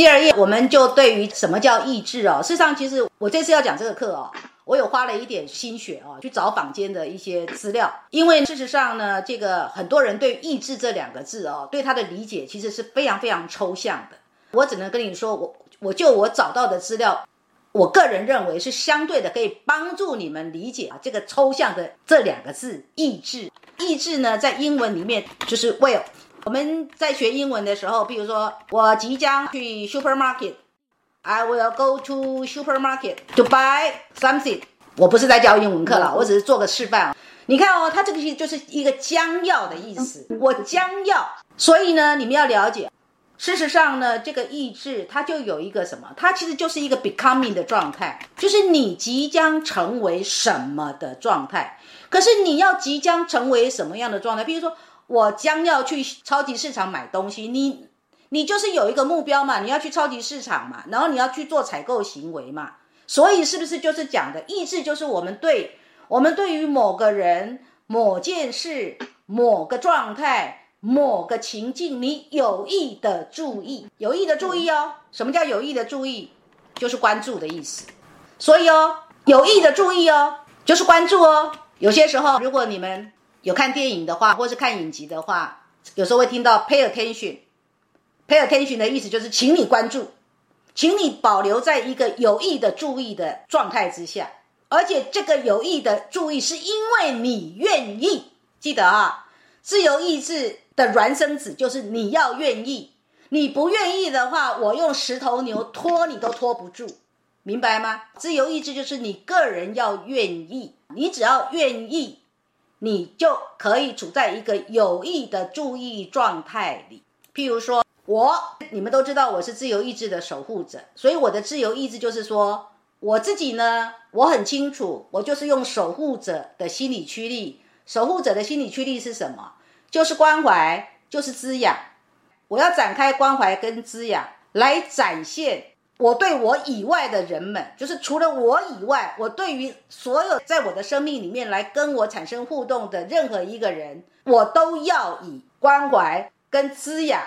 第二页，我们就对于什么叫意志哦。事实上，其实我这次要讲这个课哦，我有花了一点心血哦，去找坊间的一些资料。因为事实上呢，这个很多人对“意志”这两个字哦，对它的理解其实是非常非常抽象的。我只能跟你说，我我就我找到的资料，我个人认为是相对的可以帮助你们理解啊这个抽象的这两个字“意志”。意志呢，在英文里面就是 will。我们在学英文的时候，比如说我即将去 supermarket，I will go to supermarket to buy something。我不是在教英文课了，我只是做个示范。你看哦，它这个意思就是一个将要的意思，我将要。所以呢，你们要了解，事实上呢，这个意志它就有一个什么？它其实就是一个 becoming 的状态，就是你即将成为什么的状态。可是你要即将成为什么样的状态？比如说。我将要去超级市场买东西，你你就是有一个目标嘛，你要去超级市场嘛，然后你要去做采购行为嘛，所以是不是就是讲的意志，就是我们对我们对于某个人、某件事、某个状态、某个情境，你有意的注意，有意的注意哦。什么叫有意的注意？就是关注的意思。所以哦，有意的注意哦，就是关注哦。有些时候，如果你们。有看电影的话，或是看影集的话，有时候会听到 pay attention。pay attention 的意思就是，请你关注，请你保留在一个有意的注意的状态之下，而且这个有意的注意是因为你愿意。记得啊，自由意志的孪生子就是你要愿意，你不愿意的话，我用十头牛拖你都拖不住，明白吗？自由意志就是你个人要愿意，你只要愿意。你就可以处在一个有意的注意状态里。譬如说，我你们都知道我是自由意志的守护者，所以我的自由意志就是说，我自己呢，我很清楚，我就是用守护者的心理驱力。守护者的心理驱力是什么？就是关怀，就是滋养。我要展开关怀跟滋养，来展现。我对我以外的人们，就是除了我以外，我对于所有在我的生命里面来跟我产生互动的任何一个人，我都要以关怀跟滋养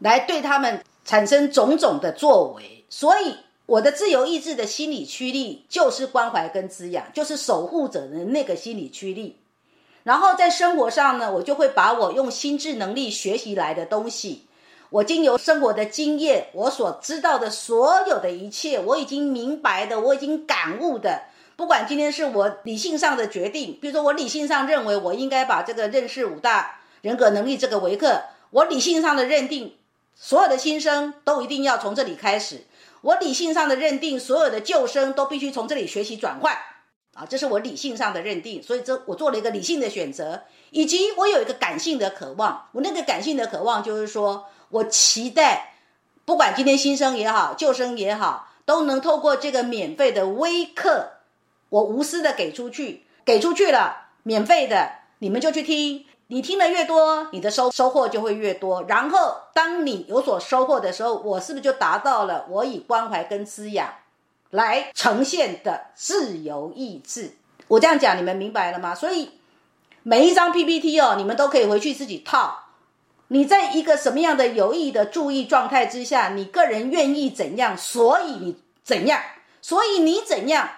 来对他们产生种种的作为。所以，我的自由意志的心理驱力就是关怀跟滋养，就是守护者的那个心理驱力。然后在生活上呢，我就会把我用心智能力学习来的东西。我经由生活的经验，我所知道的所有的一切，我已经明白的，我已经感悟的，不管今天是我理性上的决定，比如说我理性上认为我应该把这个认识五大人格能力这个维克，我理性上的认定，所有的新生都一定要从这里开始，我理性上的认定，所有的旧生都必须从这里学习转换，啊，这是我理性上的认定，所以这我做了一个理性的选择，以及我有一个感性的渴望，我那个感性的渴望就是说。我期待，不管今天新生也好，旧生也好，都能透过这个免费的微课，我无私的给出去，给出去了，免费的，你们就去听。你听的越多，你的收收获就会越多。然后，当你有所收获的时候，我是不是就达到了我以关怀跟滋养来呈现的自由意志？我这样讲，你们明白了吗？所以每一张 PPT 哦，你们都可以回去自己套。你在一个什么样的有意的注意状态之下，你个人愿意怎样，所以你怎样，所以你怎样。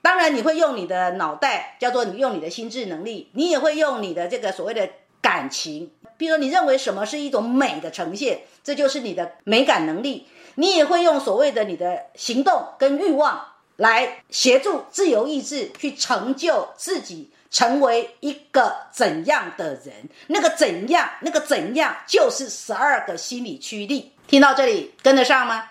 当然，你会用你的脑袋，叫做你用你的心智能力，你也会用你的这个所谓的感情。比如，你认为什么是一种美的呈现，这就是你的美感能力。你也会用所谓的你的行动跟欲望来协助自由意志去成就自己。成为一个怎样的人？那个怎样，那个怎样，就是十二个心理驱力。听到这里，跟得上吗？